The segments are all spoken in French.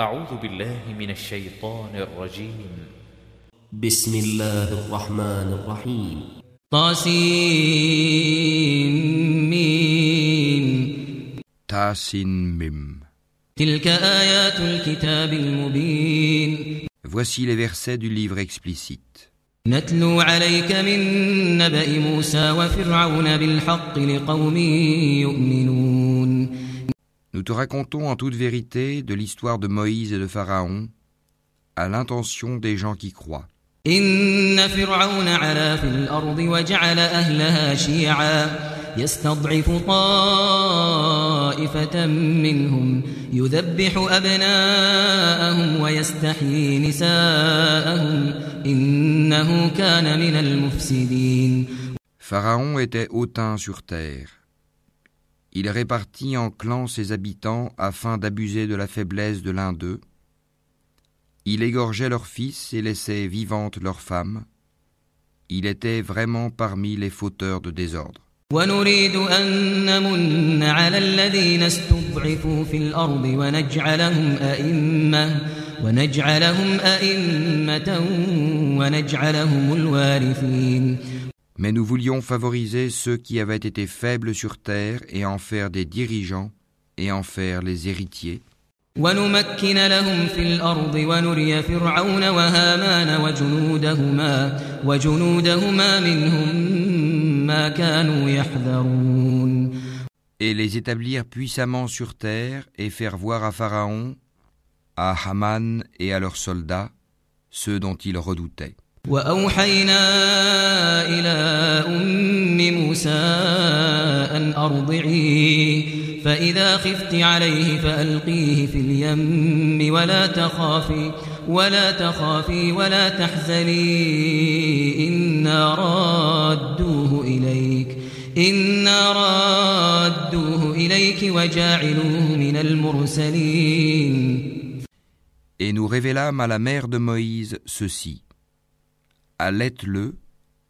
أعوذ بالله من الشيطان الرجيم. بسم الله الرحمن الرحيم. طاسيم Tasin Mim. تلك آيات الكتاب المبين. Voici les versets du livre explicite. نتلو عليك من نبأ موسى وفرعون بالحق لقوم يؤمنون. Nous te racontons en toute vérité de l'histoire de Moïse et de Pharaon à l'intention des gens qui croient. إن فرعون علا في الأرض وجعل أهلها شيعا يستضعف طائفة منهم يذبح أبناءهم ويستحيي نساءهم إنه كان من المفسدين Pharaon était hautain sur terre. Il répartit en clans ses habitants afin d'abuser de la faiblesse de l'un d'eux. Il égorgeait leurs fils et laissait vivantes leurs femmes. Il était vraiment parmi les fauteurs de désordre. ونريد أن نمن على الذين استضعفوا في الأرض ونجعلهم أئمة ونجعلهم أئمة ونجعلهم الوارثين Mais nous voulions favoriser ceux qui avaient été faibles sur terre et en faire des dirigeants et en faire les héritiers. ونمكن لهم في الأرض ونري فرعون وهامان وجنودهما وجنودهما منهم ما كانوا يحذرون et les établir puissamment sur terre et faire voir à Pharaon, à Haman et à leurs soldats ceux dont ils redoutaient. وأوحينا إلى أم موسى أن أرضعيه فإذا خفت عليه فألقيه في اليم ولا تخافي ولا تخافي ولا تحزني إنا رادوه إليك إنا رادوه إليك وجاعلوه من المرسلين Et nous révélâmes à la mère de Moïse ceci. Allaite-le,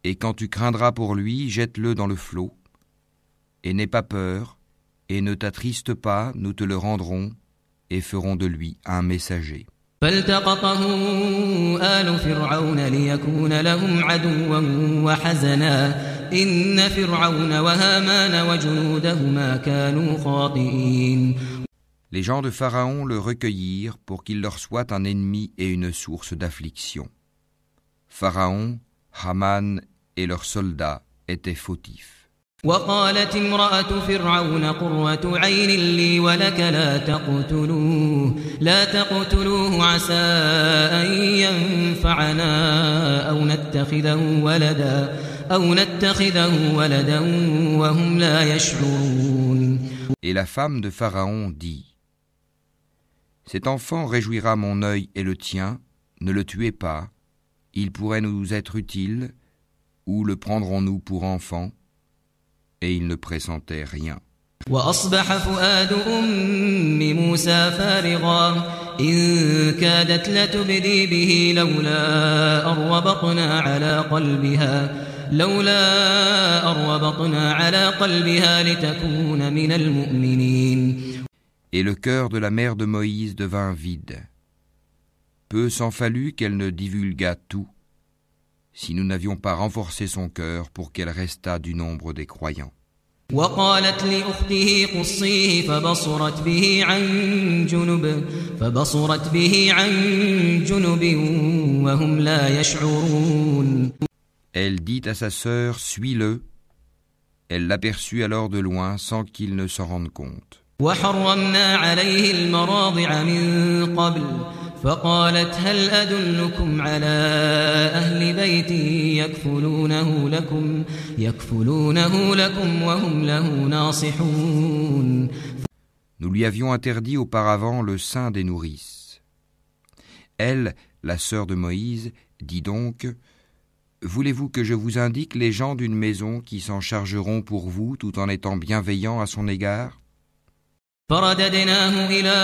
et quand tu craindras pour lui, jette-le dans le flot. Et n'aie pas peur, et ne t'attriste pas, nous te le rendrons, et ferons de lui un messager. فالتقطه آل فرعون ليكون لهم عدوا وحزنا إن فرعون وهامان وجنودهما كانوا خاطئين Les gens de Pharaon le recueillirent pour qu'il leur soit un ennemi et une source d'affliction. Pharaon, Haman et leurs soldats étaient fautifs. وقالت امرأة فرعون قرة عين لي ولك لا تقتلوه لا تقتلوه عسى أن ينفعنا أو نتخذه ولدا أو نتخذه ولدا وهم لا يشعرون Et la femme de Pharaon dit Cet enfant réjouira mon œil et le tien, ne le tuez pas, il pourrait nous être utile, ou le prendrons-nous pour enfant Et il ne pressentait rien. وأصبح فؤاد أم موسى فارغا إن كادت لتبدي به لولا أربطنا على قلبها لولا أربطنا على قلبها لتكون من المؤمنين Et le cœur de la mère de Moïse devint vide. Peu s'en fallut qu'elle ne divulguât tout, si nous n'avions pas renforcé son cœur pour qu'elle restât du nombre des croyants. وقالت لأخته قصيه فبصرت به عن جنب فبصرت به عن جنب وهم لا يشعرون Elle dit à sa sœur Suis-le. Elle l'aperçut alors de loin sans qu'il ne s'en rende compte. وحرمنا عليه المراضع من قبل فقالت هل أدلكم على أهل بيت يكفلونه لكم يكفلونه لكم وهم له ناصحون Nous lui avions interdit auparavant le sein des nourrices. Elle, la sœur de Moïse, dit donc Voulez-vous que je vous indique les gens d'une maison qui s'en chargeront pour vous tout en étant bienveillants à son égard فرددناه إلى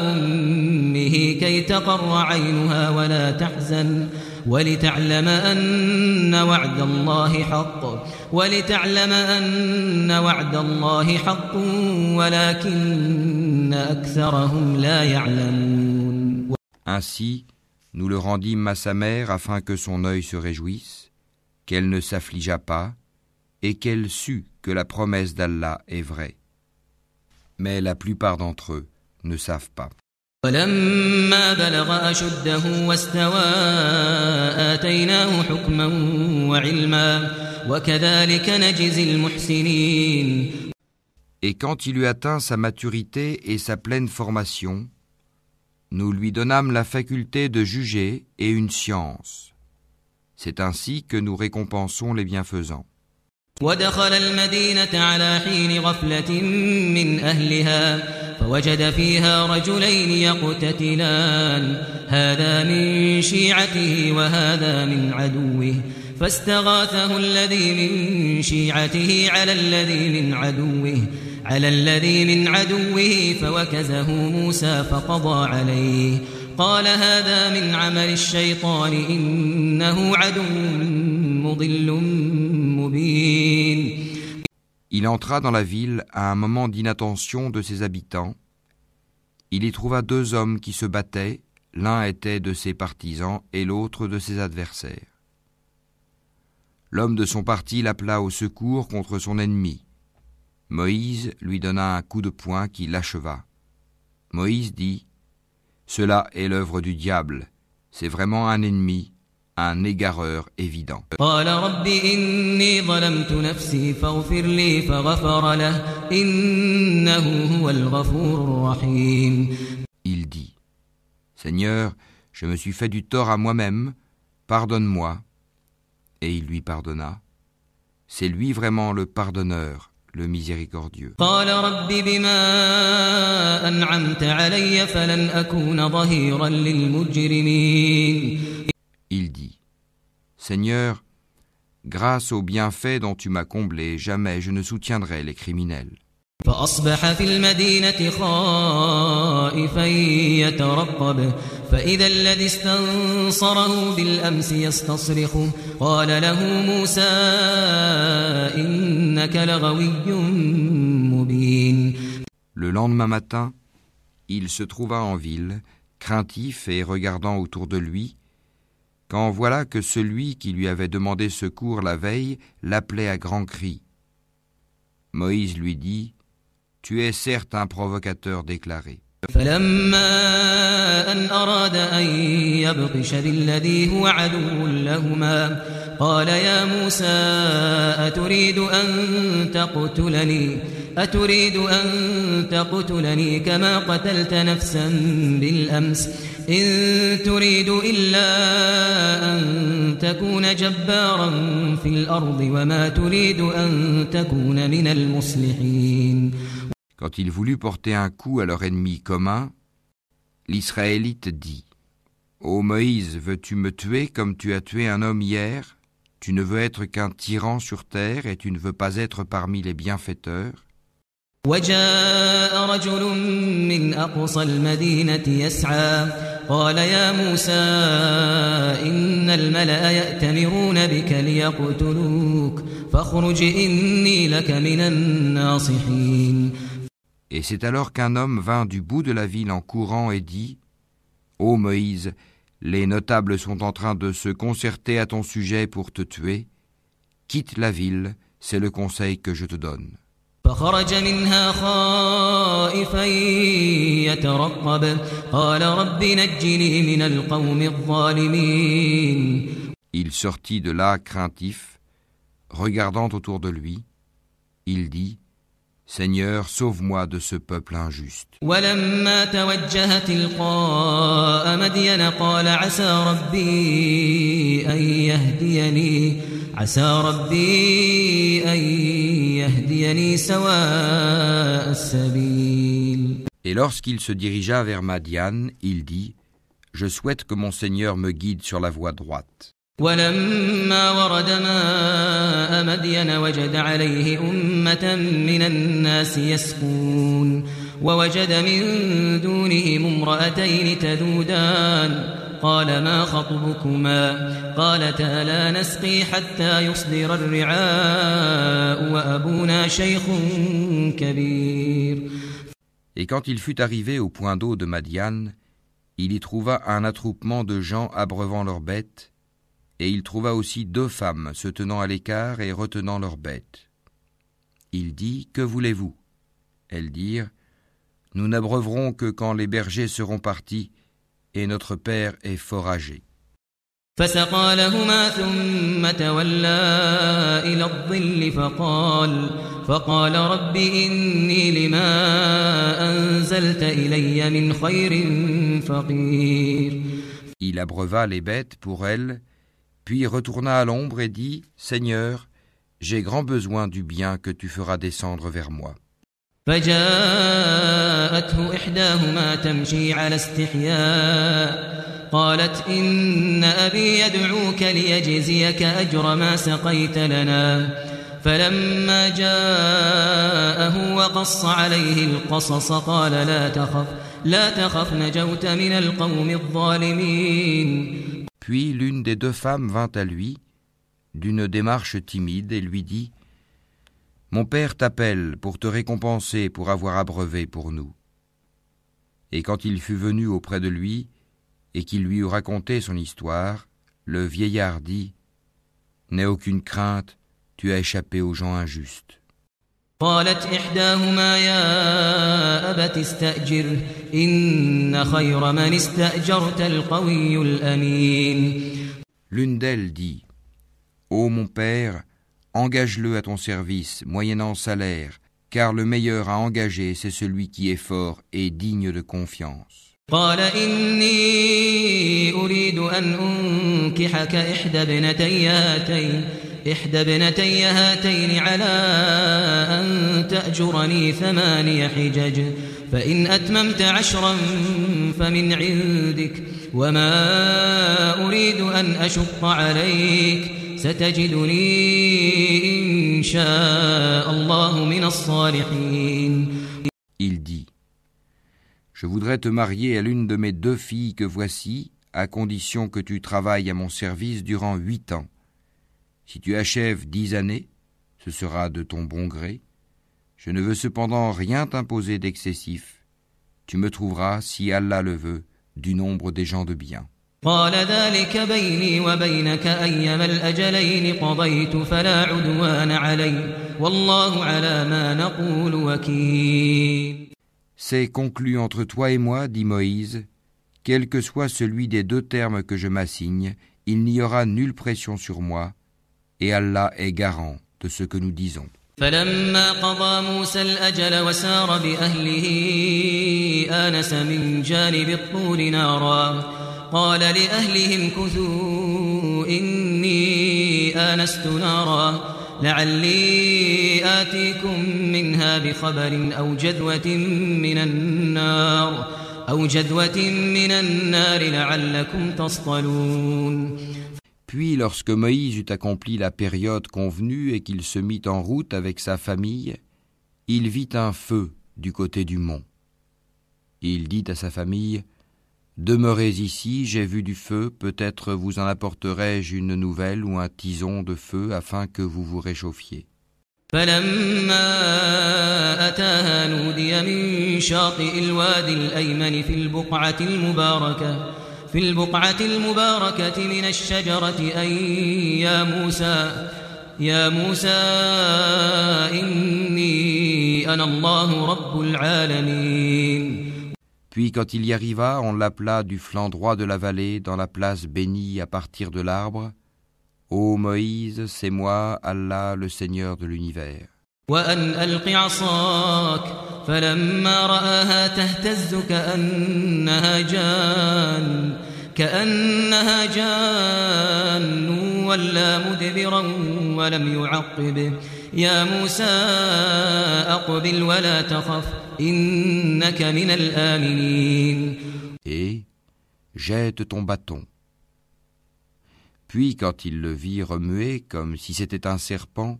أمه كي تقر عينها ولا تحزن ولتعلم أن وعد الله حق ولتعلم أن وعد الله حق ولكن أكثرهم لا يعلمون Ainsi, nous le rendîmes à sa mère afin que son œil se réjouisse, qu'elle ne s'affligeât pas, et qu'elle sût que la promesse d'Allah est vraie. mais la plupart d'entre eux ne savent pas. Et quand il eut atteint sa maturité et sa pleine formation, nous lui donnâmes la faculté de juger et une science. C'est ainsi que nous récompensons les bienfaisants. ودخل المدينة على حين غفلة من أهلها فوجد فيها رجلين يقتتلان. هذا من شيعته وهذا من عدوه. فاستغاثه الذي من شيعته على الذي من عدوه. على الذي من عدوه فوكزه موسى فقضى عليه. قال هذا من عمل الشيطان إنه عدو مضل مبين Il entra dans la ville à un moment d'inattention de ses habitants. Il y trouva deux hommes qui se battaient, l'un était de ses partisans et l'autre de ses adversaires. L'homme de son parti l'appela au secours contre son ennemi. Moïse lui donna un coup de poing qui l'acheva. Moïse dit cela est l'œuvre du diable. C'est vraiment un ennemi, un égareur évident. Il dit, Seigneur, je me suis fait du tort à moi-même, pardonne-moi. Et il lui pardonna. C'est lui vraiment le pardonneur, le miséricordieux. Il dit, Seigneur, grâce aux bienfaits dont tu m'as comblé, jamais je ne soutiendrai les criminels. فأصبح في المدينة خائفا يترقب فإذا الذي استنصره بالأمس يستصرخه قال له موسى إنك لغوي مبين Le lendemain matin, il se trouva en ville, craintif et regardant autour de lui, quand voilà que celui qui lui avait demandé secours la veille l'appelait à grands cris. Moïse lui dit Tu es certes un provocateur déclaré. فلما أن أراد أن يبطش بالذي هو عدو لهما قال يا موسى أتريد أن تقتلني؟ أتريد أن تقتلني كما قتلت نفسا بالأمس. إن تريد إلا أن تكون جبارا في الأرض وما تريد أن تكون من المصلحين. Quand il voulut porter un coup à leur ennemi commun, l'Israélite dit Ô Moïse, veux-tu me tuer comme tu as tué un homme hier Tu ne veux être qu'un tyran sur terre et tu ne veux pas être parmi les bienfaiteurs وجاء رجل من أقصى المدينة يسعى قال يا موسى إن الملأ يأتمرون بك ليقتلوك فاخرج إني لك من الناصحين Et c'est alors qu'un homme vint du bout de la ville en courant et dit Ô Moïse, les notables sont en train de se concerter à ton sujet pour te tuer. Quitte la ville, c'est le conseil que je te donne. فخرج منها خائفا يترقب قال رب نجني من القوم الظالمين Il sortit de là craintif, regardant autour de lui. Il dit Seigneur, sauve-moi de ce peuple injuste. ولما توجه تلقاء مدين قال عسى ربي أن يهديني عسى ربي أن يهديني سواء السبيل Et lorsqu'il se dirigea vers Madian, il dit Je souhaite que mon Seigneur me guide sur la voie droite. ولما ورد ماء مدين وجد عليه أمة من الناس يسقون ووجد من دونهم امرأتين تذودان قال ما خطبكما قالتا لا نسقي حتى يصدر الرعاء وأبونا شيخ كبير. Et quand il fut arrivé au point d'eau de Madian, il y trouva un attroupement de gens abreuvant leurs bêtes, et il trouva aussi deux femmes se tenant à l'écart et retenant leurs bêtes. Il dit Que voulez-vous Elles dirent Nous n'abreuverons que quand les bergers seront partis, et notre père est fort âgé. فسقى لهما ثم تولى إلى الظل فقال فقال رب إني لما أنزلت إلي من خير فقير Il abreuva les bêtes pour elles, puis retourna à l'ombre et dit Seigneur, j'ai grand besoin du bien que tu feras descendre vers moi. فجاءته إحداهما تمشي على استحياء قالت إن أبي يدعوك ليجزيك أجر ما سقيت لنا فلما جاءه وقص عليه القصص قال لا تخف لا تخف نجوت من القوم الظالمين Puis l'une des deux femmes vint à lui, d'une démarche timide, et lui dit Mon père t'appelle pour te récompenser pour avoir abreuvé pour nous. Et quand il fut venu auprès de lui, et qu'il lui eut raconté son histoire, le vieillard dit N'aie aucune crainte, tu as échappé aux gens injustes. قالت إحداهما يا أبت استأجر إن خير من استأجرت القوي الأمين L'une d'elles dit Ô mon père, engage-le à ton service, moyennant salaire, car le meilleur à engager, c'est celui qui est fort et digne de confiance. قال إني أريد أن أنكحك إحدى ابنتي هاتين إحدى ابنتي هاتين على أن تأجرني ثماني حجج فإن أتممت عشرا فمن عندك وما أريد أن أشق عليك ستجدني إن شاء الله من الصالحين Il dit Je voudrais te marier à l'une de mes deux filles que voici, à condition que tu travailles à mon service durant huit ans. Si tu achèves dix années, ce sera de ton bon gré. Je ne veux cependant rien t'imposer d'excessif. Tu me trouveras, si Allah le veut, du nombre des gens de bien. C'est conclu entre toi et moi, dit Moïse, quel que soit celui des deux termes que je m'assigne, il n'y aura nulle pression sur moi, et Allah est garant de ce que nous disons. فلما قضى موسى الأجل وسار بأهله آنس من جانب الطور نارا. قال لأهلهم كثوا إني آنست نارا. لعلي آتيكم منها بخبر أو جذوة من النار أو جذوة من النار لعلكم تصطلون. Puis lorsque Moïse eut accompli la période convenue et qu'il se mit en route avec sa famille, il vit un feu du côté du mont. Il dit à sa famille, Demeurez ici, j'ai vu du feu, peut-être vous en apporterai-je une nouvelle ou un tison de feu afin que vous vous réchauffiez. فلما أتاها نودي من شاطئ الوادي الأيمن في البقعة المباركة في البقعة المباركة من الشجرة أن يا موسى يا موسى إني أنا الله رب العالمين Puis quand il y arriva, on l'appela du flanc droit de la vallée dans la place bénie à partir de l'arbre. Ô Moïse, c'est moi, Allah, le Seigneur de l'univers. وأن ألق عصاك فلما رآها تهتز كأنها جان كأنها جان ولا مدبرا ولم يعقب يا موسى أقبل ولا تخف إنك من الآمنين Et jette ton bâton. Puis quand il le vit remuer comme si c'était un serpent,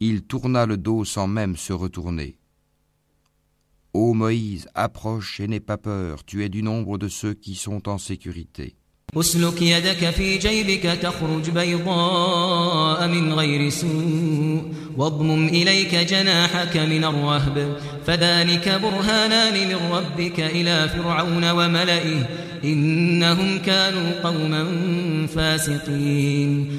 il tourna le dos sans même se retourner. Ô Moïse, approche et n'aie pas peur, tu es du nombre de ceux qui sont en sécurité. اسلك يدك في جيبك تخرج بيضاء من غير سوء واضمم إليك جناحك من الرهب فذلك برهانان من ربك إلى فرعون وملئه إنهم كانوا قوما فاسقين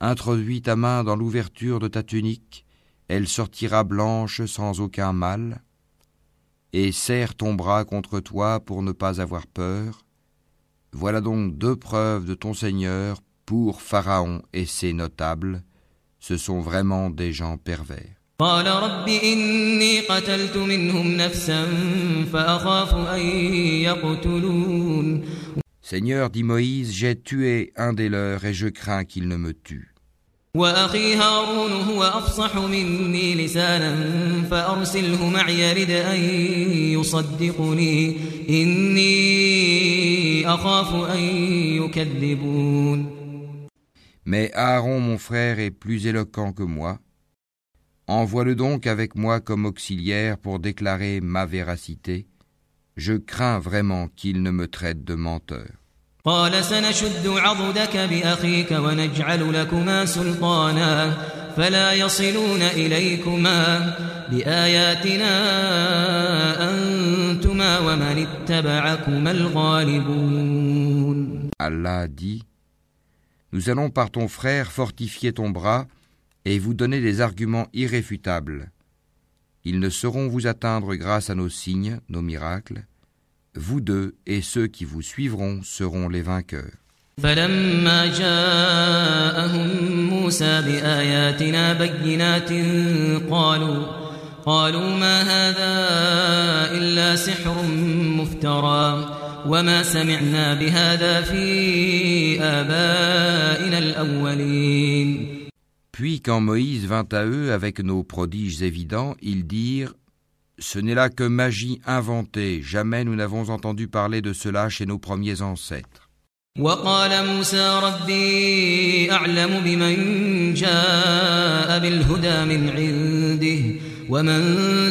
Introduis ta main dans l'ouverture de ta tunique, elle sortira blanche sans aucun mal, et serre ton bras contre toi pour ne pas avoir peur. Voilà donc deux preuves de ton Seigneur pour Pharaon et ses notables. Ce sont vraiment des gens pervers. قال رب إني قتلت منهم نفسا فأخاف أن يقتلون Seigneur, dit Moïse, j'ai tué un des leurs et je crains qu'il ne me tue. وأخي هارون هو أفصح مني لسانا فأرسله معي يرد أن يصدقني إني أخاف أن يكذبون Mais Aaron, mon frère, est plus éloquent que moi. Envoie-le donc avec moi comme auxiliaire pour déclarer ma véracité. Je crains vraiment qu'il ne me traite de menteur. قال سنشد عضدك بأخيك ونجعل لكما سلطانا فلا يصلون إليكما بآياتنا أنتما ومن اتبعكما الغالبون Allah dit Nous allons par ton frère fortifier ton bras et vous donner des arguments irréfutables. Ils ne sauront vous atteindre grâce à nos signes, nos miracles. Vous deux et ceux qui vous suivront seront les vainqueurs. فلما جاءهم موسى بآياتنا بينات قالوا قالوا ما هذا إلا سحر مفترى وما سمعنا بهذا في آبائنا الأولين Puis quand Moïse vint à eux avec nos prodiges évidents, ils dirent Ce n'est là que magie inventée, jamais nous n'avons entendu parler de cela chez nos premiers ancêtres. وقال موسى ربي أعلم بمن جاء بالهدى من عنده ومن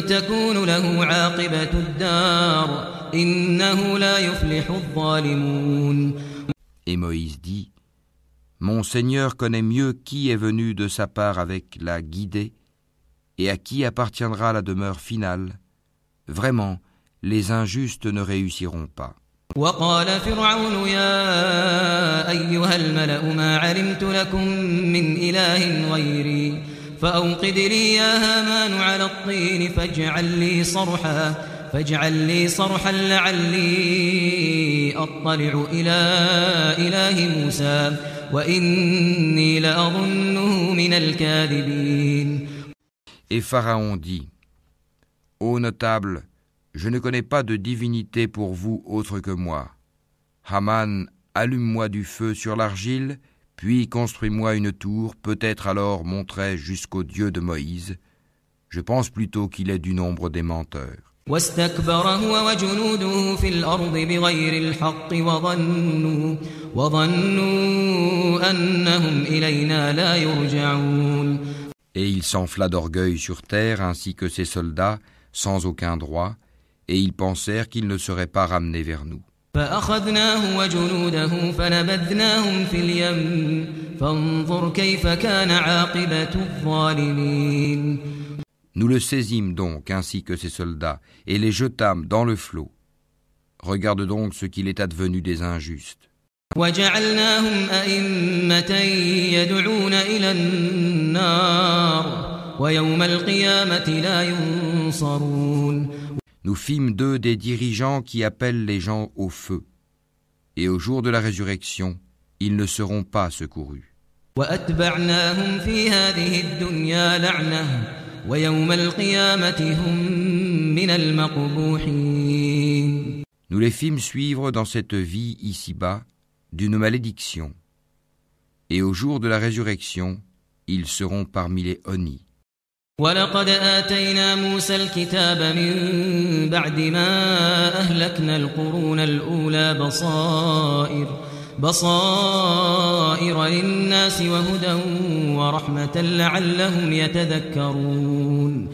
تكون له عاقبة الدار إنه لا يفلح الظالمون Et Moïse dit Mon Seigneur connaît mieux qui est venu de sa part avec la guidée et à qui appartiendra la demeure finale. Vraiment, les injustes ne réussiront pas. وقال فرعون يا أيها الملأ ما علمت لكم من إله غيري فأوقد لي يا هامان على الطين فاجعل لي صرحا فاجعل لي صرحا لعلي أطلع إلى إله موسى وإني لأظنه من الكاذبين Et Pharaon dit Ô notable, je ne connais pas de divinité pour vous autre que moi. Haman, allume-moi du feu sur l'argile, puis construis-moi une tour, peut-être alors monterai jusqu'au Dieu de Moïse. Je pense plutôt qu'il est du nombre des menteurs. واستكبر هو وجنوده في الأرض بغير الحق وظنوا وظنوا أنهم إلينا لا يرجعون Et il s'enfla d'orgueil sur terre ainsi que ses soldats, sans aucun droit, et ils pensèrent qu'ils ne seraient pas ramenés vers nous. فأخذناه وجنوده فنبذناهم في اليم فانظر كيف كان عاقبة الظالمين Nous le saisîmes donc ainsi que ses soldats, et les jetâmes dans le flot. Regarde donc ce qu'il est advenu des injustes. وجعلناهم أئمة يدعون إلى النار Nous fîmes d'eux des dirigeants qui appellent les gens au feu. Et au jour de la résurrection, ils ne seront pas secourus. Nous les fîmes suivre dans cette vie ici-bas d'une malédiction. Et au jour de la résurrection, ils seront parmi les honnis. ولقد آتينا موسى الكتاب من بعد ما أهلكنا القرون الأولى بصائر بصائر للناس وهدى ورحمة لعلهم يتذكرون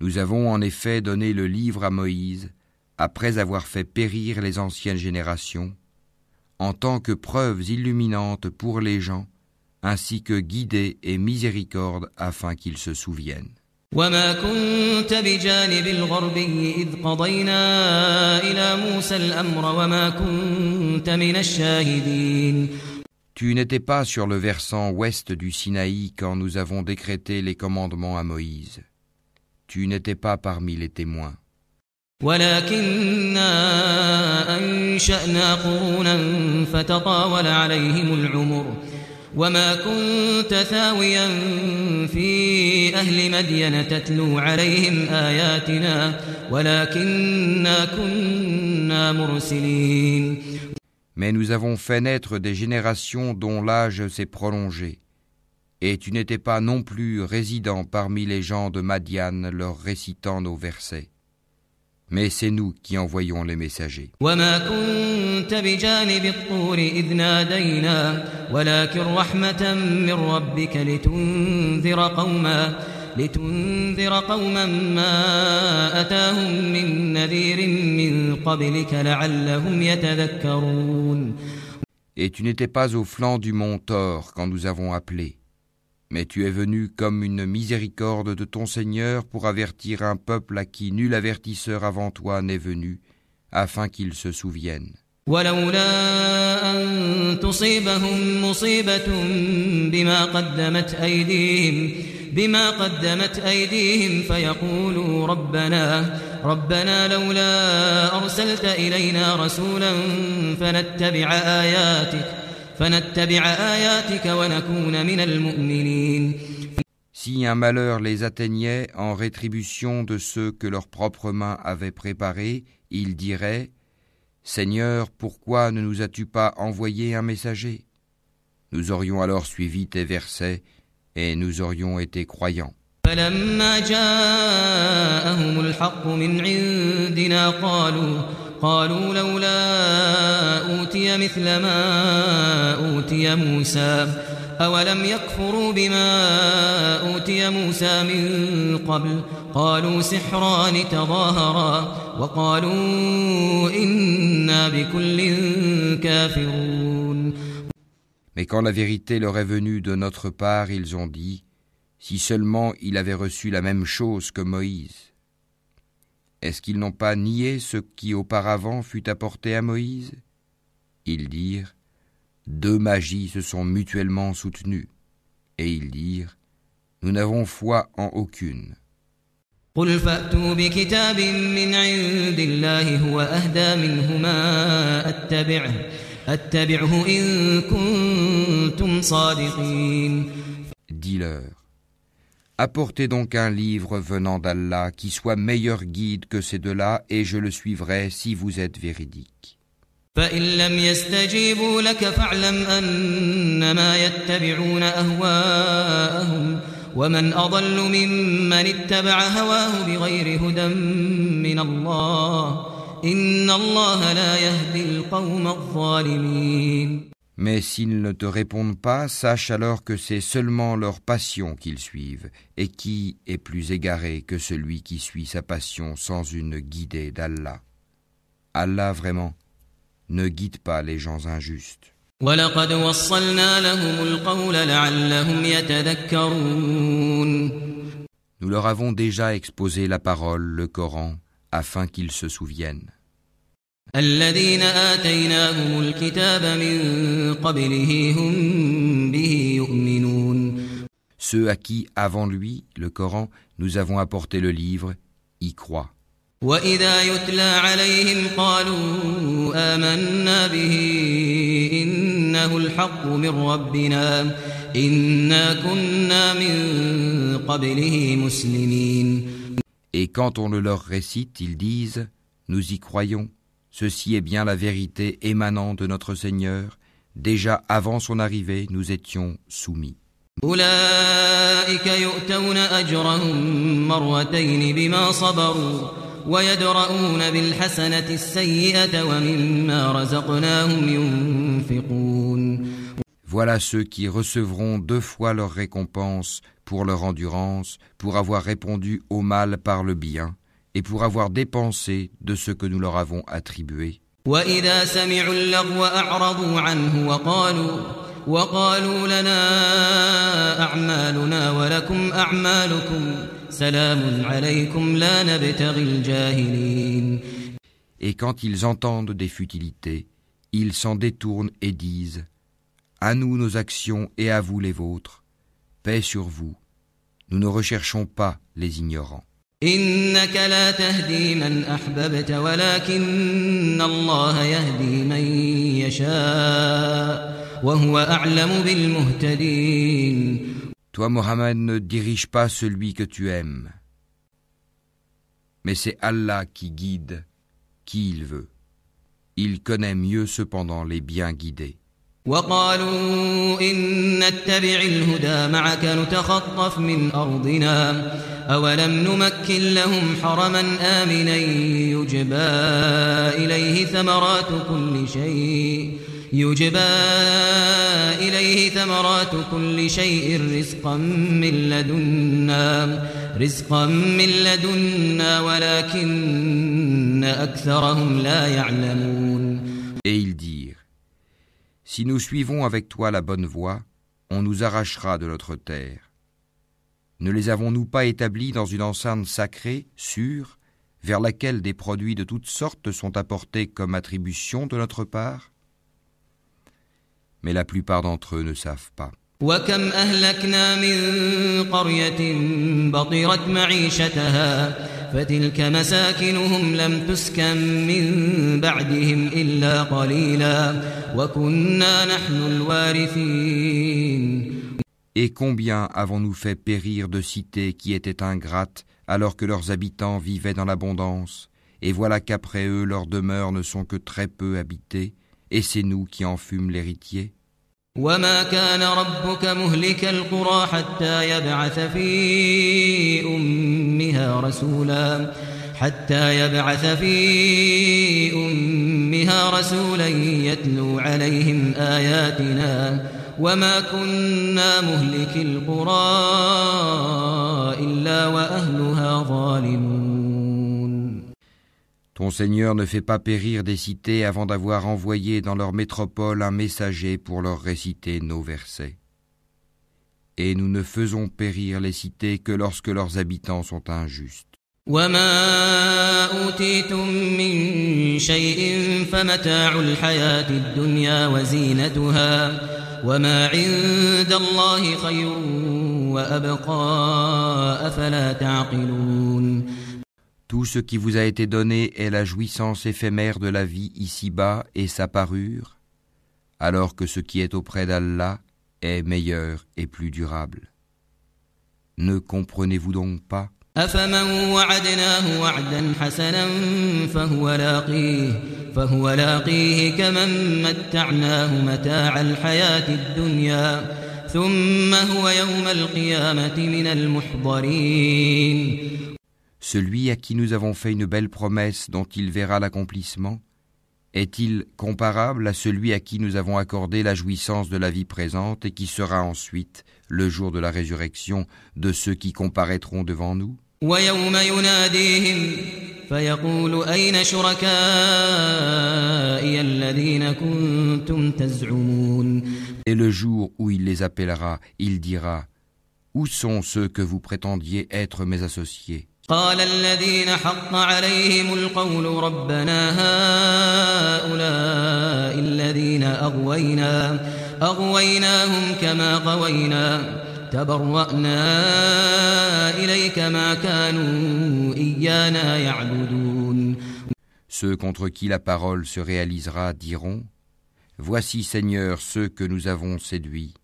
Nous avons en effet donné le livre à Moïse après avoir fait périr les anciennes générations, en tant que preuves illuminantes pour les gens, ainsi que guidées et miséricorde afin qu'ils se souviennent. وما كنت بجانب الغربي إذ قضينا إلى موسى الأمر وما كنت من الشاهدين Tu n'étais pas sur le versant ouest du Sinaï quand nous avons décrété les commandements à Moïse. Tu n'étais pas parmi les témoins. ولكننا أنشأنا قرونا فتطاول عليهم العمر وما كنت ثاويا في أهل مدين تتلو عليهم آياتنا ولكننا كنا مرسلين Mais nous avons fait naître des générations dont l'âge s'est prolongé. Et tu n'étais pas non plus résident parmi les gens de Madian leur récitant nos versets. Mais c'est nous qui envoyons les messagers. وما كنت بجانب الطور إذ نادينا ولكن رحمة من ربك لتنذر قوما لتنذر قوما ما أتاهم من نذير من قبلك لعلهم يتذكرون Et tu n'étais pas au flanc du mont Thor quand nous avons appelé. Mais tu es venu comme une miséricorde de ton Seigneur pour avertir un peuple à qui nul avertisseur avant toi n'est venu, afin qu'ils se souviennent. ولولا أن تصيبهم مصيبة بما قدمت أيديهم بما قدمت أيديهم فيقولوا ربنا ربنا لولا أرسلت إلينا رسولا فنتبع آياتك فنتبع آياتك ونكون من المؤمنين. Si un malheur les atteignait en rétribution de ceux que leurs propres mains avaient préparés, ils diraient Seigneur, pourquoi ne nous as-tu pas envoyé un messager Nous aurions alors suivi tes versets et nous aurions été croyants. فلما جاءهم الحق من عندنا قالوا قالوا لولا أوتي مثل ما أوتي موسى أولم يكفروا بما أوتي موسى من قبل قالوا سحران تظاهرا وقالوا إنا بكل كافرون Mais quand la vérité leur est venue de notre part, ils ont dit Si seulement il avait reçu la même chose que Moïse. Est-ce qu'ils n'ont pas nié ce qui auparavant fut apporté à Moïse Ils dirent Deux magies se sont mutuellement soutenues. Et ils dirent Nous n'avons foi en aucune. قل فأتوا بكتاب من عند الله هو أهدى منهما أتبعه أتبعه إن كنتم صادقين Dis-leur Apportez donc un livre venant d'Allah qui soit meilleur guide que ces deux-là, et je le suivrai si vous êtes véridique. فإن لم يستجيبوا لك فاعلم أنما يتبعون أهواءهم ومن أضل ممن اتبع هواه بغير هدى من الله إن الله لا يهدي القوم الظالمين Mais s'ils ne te répondent pas, sache alors que c'est seulement leur passion qu'ils suivent, et qui est plus égaré que celui qui suit sa passion sans une guidée d'Allah. Allah vraiment ne guide pas les gens injustes. Nous leur avons déjà exposé la parole, le Coran, afin qu'ils se souviennent. Ceux à qui, avant lui, le Coran, nous avons apporté le livre, y croient. وإذا يتلى عليهم قالوا آمنا به إنه الحق من ربنا إنا كنا من قبله مسلمين Et quand on le leur récite, ils disent Nous y croyons, ceci est bien la vérité émanant de notre Seigneur. Déjà avant son arrivée, nous étions soumis. أولئك يؤتون أجرهم مرتين بما صبروا ويدرؤون بالحسنة السيئة ومما رزقناهم ينفقون Voilà ceux qui recevront deux fois leur récompense pour leur endurance, pour avoir répondu au mal par le bien, et pour avoir dépensé de ce que nous leur avons attribué. وإذا سمعوا اللغو أعرضوا عنه وقالوا وقالوا لنا أعمالنا ولكم أعمالكم سلام عليكم لا نبتغي الجاهلين Et quand ils entendent des futilités, ils s'en détournent et disent À nous nos actions et à vous les vôtres. Paix sur vous. Nous ne recherchons pas les ignorants. إنك لا تهدي من أحببت ولكن الله يهدي من يشاء وهو أعلم بالمهتدين Toi, Mohammed, ne dirige pas celui que tu aimes. Mais c'est Allah qui guide qui il veut. Il connaît mieux cependant les bien guidés. وقالوا إن نتبع الهدى معك نتخطف من أرضنا أولم نمكن لهم حرما آمنا يجبى إليه ثمرات كل شيء يجبى إليه ثمرات كل شيء رزقا من لدنا رزقا من لدنا ولكن أكثرهم لا يعلمون Et ils dirent Si nous suivons avec toi la bonne voie, on nous arrachera de notre terre. Ne les avons-nous pas établis dans une enceinte sacrée, sûre, vers laquelle des produits de toutes sortes sont apportés comme attribution de notre part Mais la plupart d'entre eux ne savent pas. وكم أهلكنا من قرية بطرت معيشتها فتلك مساكنهم لم تسكن من بعدهم إلا قليلا وكنا نحن الوارثين Et combien avons-nous fait périr de cités qui étaient ingrates alors que leurs habitants vivaient dans l'abondance Et voilà qu'après eux leurs demeures ne sont que très peu habitées, et c'est nous qui en fûmes l'héritier. وما كان ربك مهلك القرى حتى يبعث في أمها رسولا حتى يبعث في أمها رسولا يتلو عليهم آياتنا وما كنا مهلك القرى إلا وأهلها ظالمون Ton Seigneur ne fait pas périr des cités avant d'avoir envoyé dans leur métropole un messager pour leur réciter nos versets. Et nous ne faisons périr les cités que lorsque leurs habitants sont injustes. Tout ce qui vous a été donné est la jouissance éphémère de la vie ici-bas et sa parure, alors que ce qui est auprès d'Allah est meilleur et plus durable. Ne comprenez-vous donc pas أفمن وعدناه وعدا حسنا فهو لاقيه فهو لاقيه كمن متعناه متاع الحياة الدنيا ثم هو يوم القيامة من المحضرين Celui à qui nous avons fait une belle promesse dont il verra l'accomplissement, est-il comparable à celui à qui nous avons accordé la jouissance de la vie présente et qui sera ensuite, le jour de la résurrection, de ceux qui comparaîtront devant nous? Et le jour où il les appellera, il dira, Où sont ceux que vous prétendiez être mes associés? قال الذين حق عليهم القول ربنا هؤلاء الذين أغوينا أغويناهم كما غوينا تبرأنا إليك ما كانوا إيانا يعبدون Ceux contre qui la parole se réalisera diront Voici, Seigneur, ceux que nous avons séduits.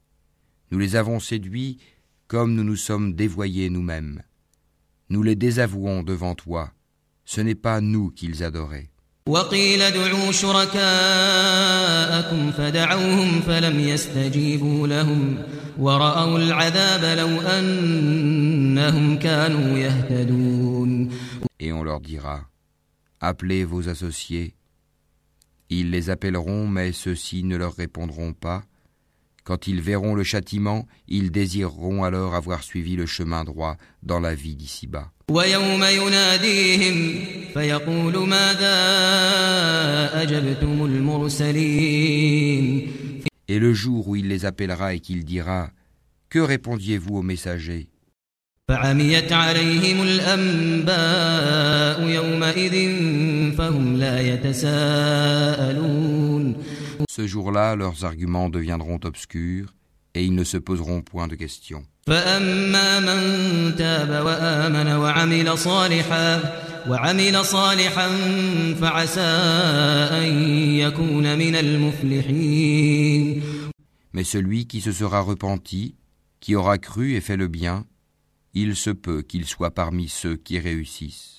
Nous les avons séduits comme nous nous sommes dévoyés nous-mêmes. Nous les désavouons devant toi. Ce n'est pas nous qu'ils adoraient. وقيل ادعوا شركاءكم فدعوهم فلم يستجيبوا لهم ورأوا العذاب لو أنهم كانوا يهتدون Et on leur dira Appelez vos associés. Ils les appelleront, mais ceux-ci ne leur répondront pas. quand ils verront le châtiment, ils désireront alors avoir suivi le chemin droit dans la vie d'ici-bas. Et le jour où il les appellera et qu'il dira Que répondiez-vous aux messagers? Ce jour-là, leurs arguments deviendront obscurs et ils ne se poseront point de questions. Mais celui qui se sera repenti, qui aura cru et fait le bien, il se peut qu'il soit parmi ceux qui réussissent.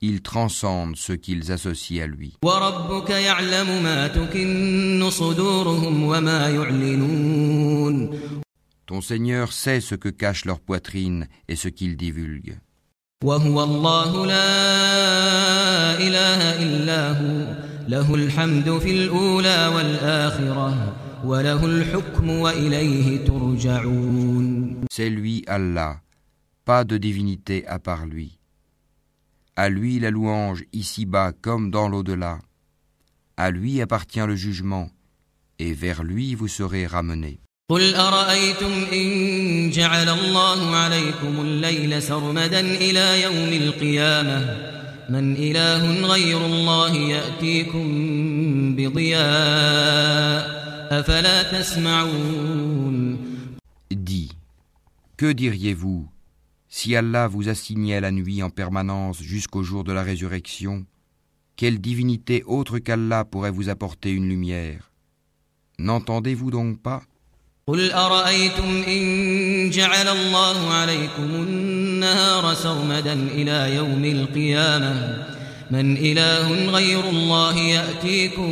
Ils transcendent ce qu'ils associent à lui. Ton Seigneur sait ce que cache leur poitrine et ce qu'ils divulguent. C'est lui Allah, pas de divinité à part lui. À lui la louange ici-bas comme dans l'au-delà. À lui appartient le jugement, et vers lui vous serez ramenés. قل أرأيتم إن جعل الله عليكم الليل سرمدا إلى يوم القيامة من إله غير الله يأتيكم بضياء أفلا تسمعون Dis, que diriez-vous si Allah vous assignait la nuit en permanence jusqu'au jour de la résurrection Quelle divinité autre qu'Allah pourrait vous apporter une lumière N'entendez-vous donc pas قل أرأيتم إن جعل الله عليكم النهار سرمدا إلى يوم القيامة من إله غير الله يأتيكم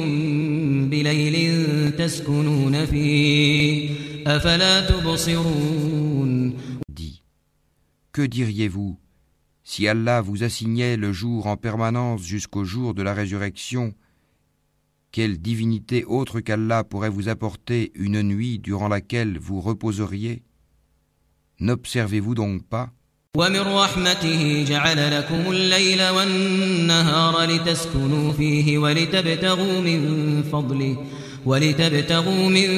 بليل تسكنون فيه أفلا تبصرون Dis, que diriez-vous si Allah vous assignait le jour en permanence jusqu'au jour de la résurrection Quelle divinité autre qu'Allah pourrait vous apporter une nuit durant laquelle vous reposeriez N'observez-vous donc pas ومن رحمته جعل لكم الليل والنهار لتسكنوا فيه ولتبتغوا من فضله ولتبتغوا من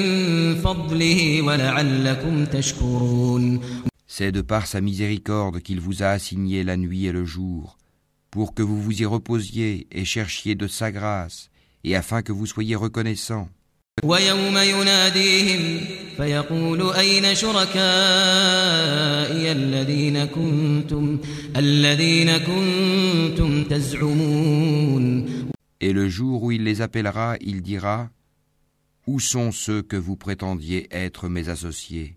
فضله ولعلكم تشكرون C'est de par sa miséricorde qu'il vous a assigné la nuit et le jour, pour que vous vous y reposiez et cherchiez de sa grâce, et afin que vous soyez reconnaissants. ويوم يناديهم فيقول أين شركائي الذين كنتم الذين كنتم تزعمون Et le jour où il les appellera, il dira Où sont ceux que vous prétendiez être mes associés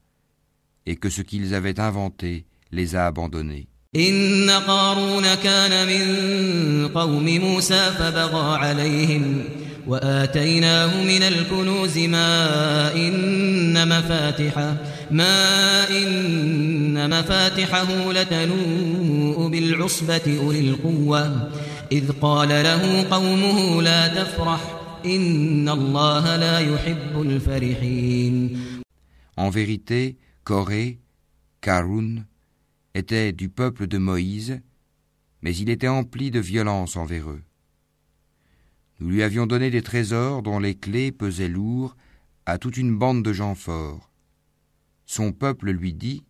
et que ce qu'ils avaient inventé les a abandonnés. إن قارون كان من قوم موسى فبغى عليهم وآتيناه من الكنوز ما إن مفاتحه ما إن مفاتحه لتنوء بالعصبة أولي القوة إذ قال له قومه لا تفرح إن الله لا يحب الفرحين En vérité, Corée, Karun, était du peuple de Moïse, mais il était empli de violence envers eux. Nous lui avions donné des trésors dont les clés pesaient lourd à toute une bande de gens forts. Son peuple lui dit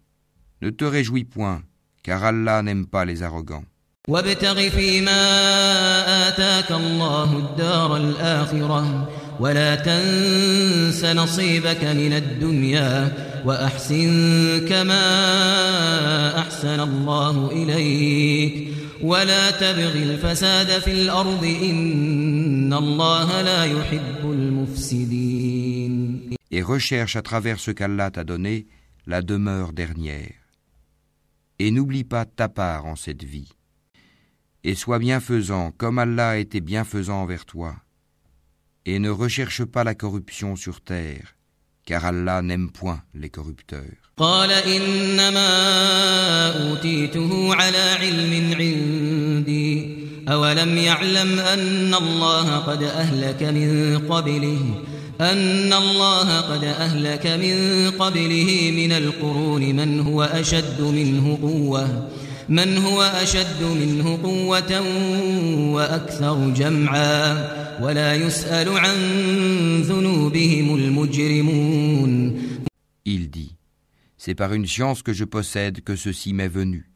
Ne te réjouis point, car Allah n'aime pas les arrogants. وابتغ فيما آتاك الله الدار الآخرة ولا تنس نصيبك من الدنيا وأحسن كما أحسن الله إليك ولا تبغ الفساد في الأرض إن الله لا يحب المفسدين Et recherche à travers ce qu'Allah t'a donné la demeure dernière. Et n'oublie pas ta part en cette vie. Et sois bienfaisant comme Allah a été bienfaisant envers toi. Et ne recherche pas la corruption sur terre, Car Allah n'aime point les corrupteurs. قال إنما أوتيته على علم عندي. أولم يعلم أن الله قد أهلك من قبله؟ أن الله قد أهلك من قبله من القرون من هو أشد منه قوة. من هو أشد منه قوة وأكثر جمعا ولا يسأل عن ذنوبهم المجرمون Il dit C'est par une science que je possède que ceci m'est venu.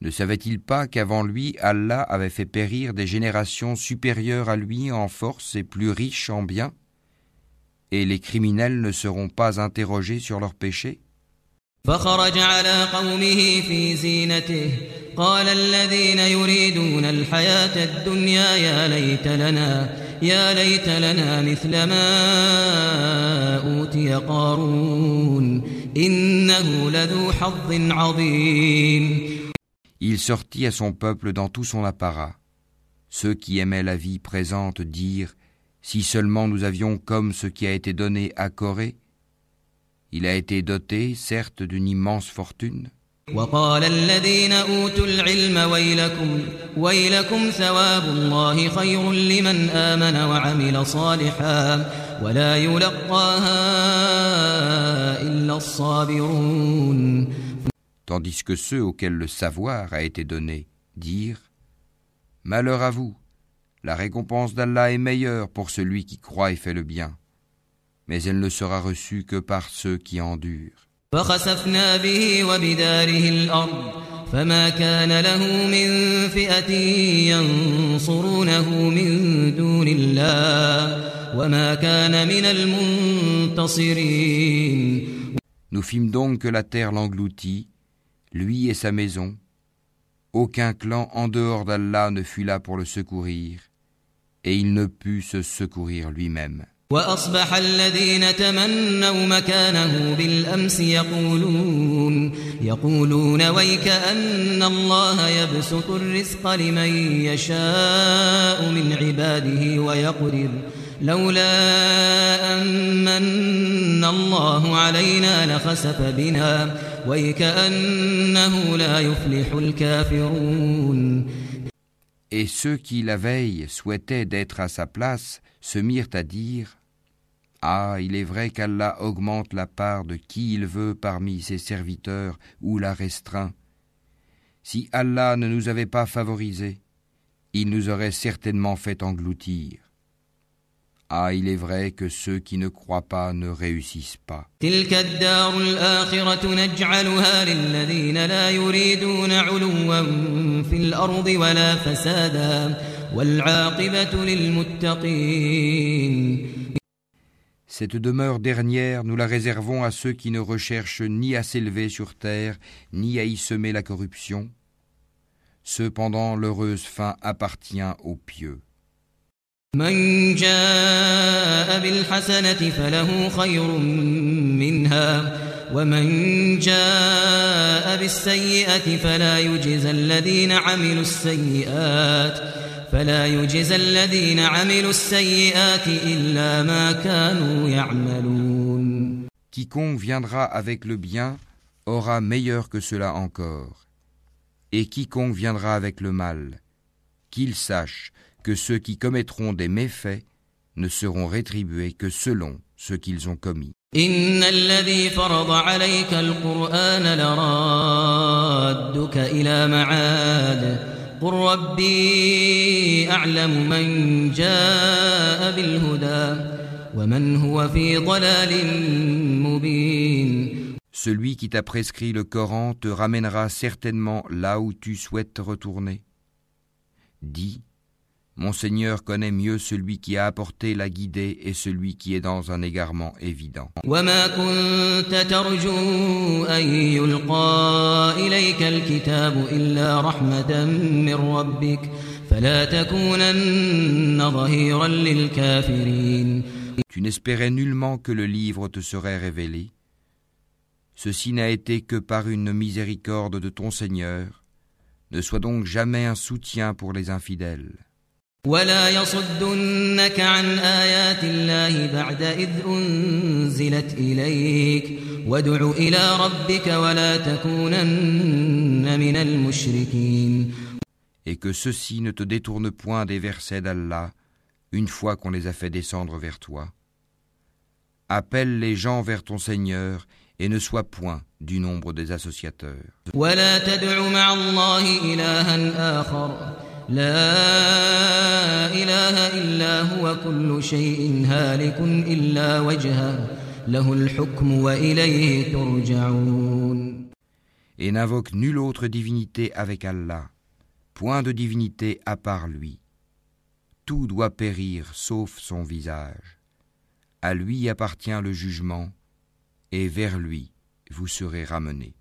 Ne savait-il pas qu'avant lui, Allah avait fait périr des générations supérieures à lui en force et plus riches en biens Et les criminels ne seront pas interrogés sur leurs péchés فخرج على قومه في زينته قال الذين يريدون الحياة الدنيا يا ليت لنا يا ليت لنا مثل ما أوتي قارون إنه لذو حظ عظيم Il sortit à son peuple dans tout son apparat. Ceux qui aimaient la vie présente dirent Si seulement nous avions comme ce qui a été donné à Corée, il a été doté, certes, d'une immense fortune. وقال الذين أوتوا العلم ويلكم ويلكم ثواب الله خير لمن آمن وعمل صالحا ولا يلقاها إلا الصابرون Tandis que ceux auxquels le savoir a été donné dirent Malheur à vous, la récompense d'Allah est meilleure pour celui qui croit et fait le bien, mais elle ne sera reçue que par ceux qui endurent. فخسفنا به وبداره الأرض فما كان له من فئة ينصرونه من دون الله وما كان من المنتصرين Nous fîmes donc que la terre l'engloutit, lui et sa maison. Aucun clan en dehors d'Allah ne fut là pour le secourir, et il ne put se secourir lui-même. وأصبح الذين تمنوا مكانه بالأمس يقولون يقولون ويك أن الله يبسط الرزق لمن يشاء من عباده ويقدر لولا أن الله علينا لخسف بنا ويكأنه لا يفلح الكافرون. Et ceux qui, la veille, souhaitaient d'être à sa place, se mirent à dire Ah, il est vrai qu'Allah augmente la part de qui il veut parmi ses serviteurs ou la restreint. Si Allah ne nous avait pas favorisés, il nous aurait certainement fait engloutir. Ah, il est vrai que ceux qui ne croient pas ne réussissent pas. Cette demeure dernière, nous la réservons à ceux qui ne recherchent ni à s'élever sur terre, ni à y semer la corruption. Cependant, l'heureuse fin appartient aux pieux. من جاء بالحسنة فله خير منها ومن جاء بالسيئة فلا يجزى الذين عملوا السيئات فلا يجزى الذين عملوا السيئات إلا ما كانوا يعملون Quiconque viendra avec le bien aura meilleur que cela encore. Et quiconque viendra avec le mal, qu'il sache que ceux qui commettront des méfaits ne seront rétribués que selon ce qu'ils ont commis. Celui qui t'a prescrit le Coran te ramènera certainement là où tu souhaites retourner. Dis, mon Seigneur connaît mieux celui qui a apporté la guidée et celui qui est dans un égarement évident. Tu n'espérais nullement que le livre te serait révélé. Ceci n'a été que par une miséricorde de ton Seigneur. Ne sois donc jamais un soutien pour les infidèles. ولا يصدنك عن آيات الله بعد إذ أنزلت إليك وادع إلى ربك ولا تكونن من المشركين Et que ceux-ci ne te détournent point des versets d'Allah une fois qu'on les a fait descendre vers toi. Appelle les gens vers ton Seigneur et ne sois point du nombre des associateurs. ولا تدع مع الله إلها آخر لا إله إلا هو كل شيء هالك إلا وجهه له الحكم وإليه ترجعون Et n'invoque nulle autre divinité avec Allah, point de divinité à part lui. Tout doit périr sauf son visage. À lui appartient le jugement, et vers lui vous serez ramenés.